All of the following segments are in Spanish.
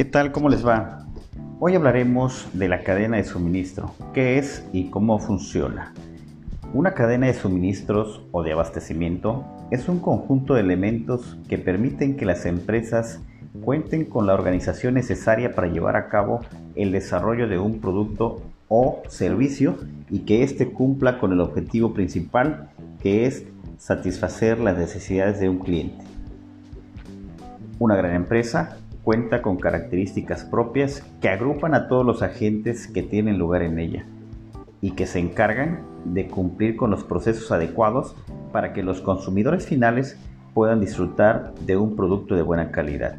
¿Qué tal? ¿Cómo les va? Hoy hablaremos de la cadena de suministro, qué es y cómo funciona. Una cadena de suministros o de abastecimiento es un conjunto de elementos que permiten que las empresas cuenten con la organización necesaria para llevar a cabo el desarrollo de un producto o servicio y que éste cumpla con el objetivo principal que es satisfacer las necesidades de un cliente. Una gran empresa cuenta con características propias que agrupan a todos los agentes que tienen lugar en ella y que se encargan de cumplir con los procesos adecuados para que los consumidores finales puedan disfrutar de un producto de buena calidad.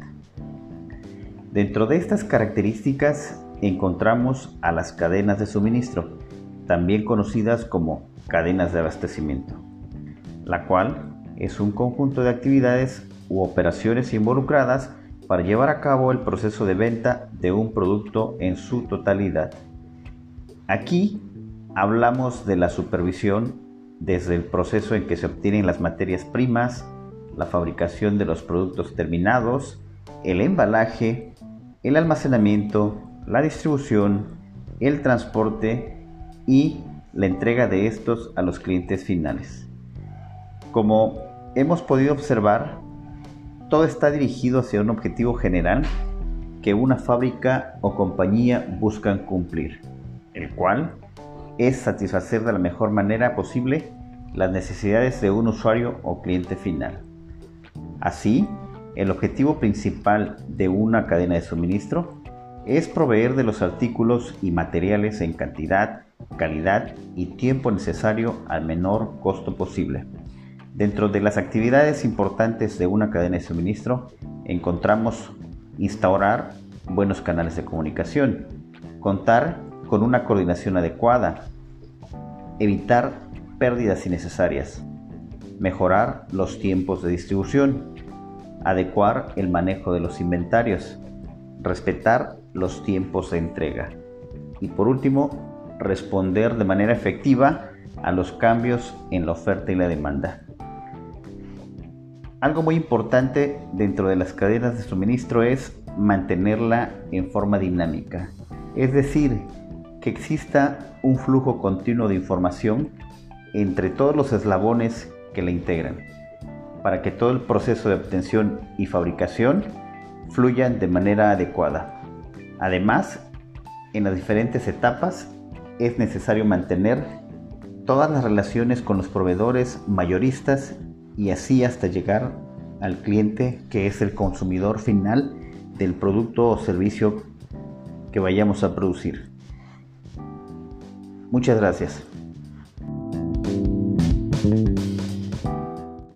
Dentro de estas características encontramos a las cadenas de suministro, también conocidas como cadenas de abastecimiento, la cual es un conjunto de actividades u operaciones involucradas para llevar a cabo el proceso de venta de un producto en su totalidad. Aquí hablamos de la supervisión desde el proceso en que se obtienen las materias primas, la fabricación de los productos terminados, el embalaje, el almacenamiento, la distribución, el transporte y la entrega de estos a los clientes finales. Como hemos podido observar, todo está dirigido hacia un objetivo general que una fábrica o compañía buscan cumplir, el cual es satisfacer de la mejor manera posible las necesidades de un usuario o cliente final. Así, el objetivo principal de una cadena de suministro es proveer de los artículos y materiales en cantidad, calidad y tiempo necesario al menor costo posible. Dentro de las actividades importantes de una cadena de suministro encontramos instaurar buenos canales de comunicación, contar con una coordinación adecuada, evitar pérdidas innecesarias, mejorar los tiempos de distribución, adecuar el manejo de los inventarios, respetar los tiempos de entrega y por último, responder de manera efectiva a los cambios en la oferta y la demanda. Algo muy importante dentro de las cadenas de suministro es mantenerla en forma dinámica, es decir, que exista un flujo continuo de información entre todos los eslabones que la integran, para que todo el proceso de obtención y fabricación fluyan de manera adecuada. Además, en las diferentes etapas es necesario mantener todas las relaciones con los proveedores mayoristas y así hasta llegar al cliente que es el consumidor final del producto o servicio que vayamos a producir. Muchas gracias.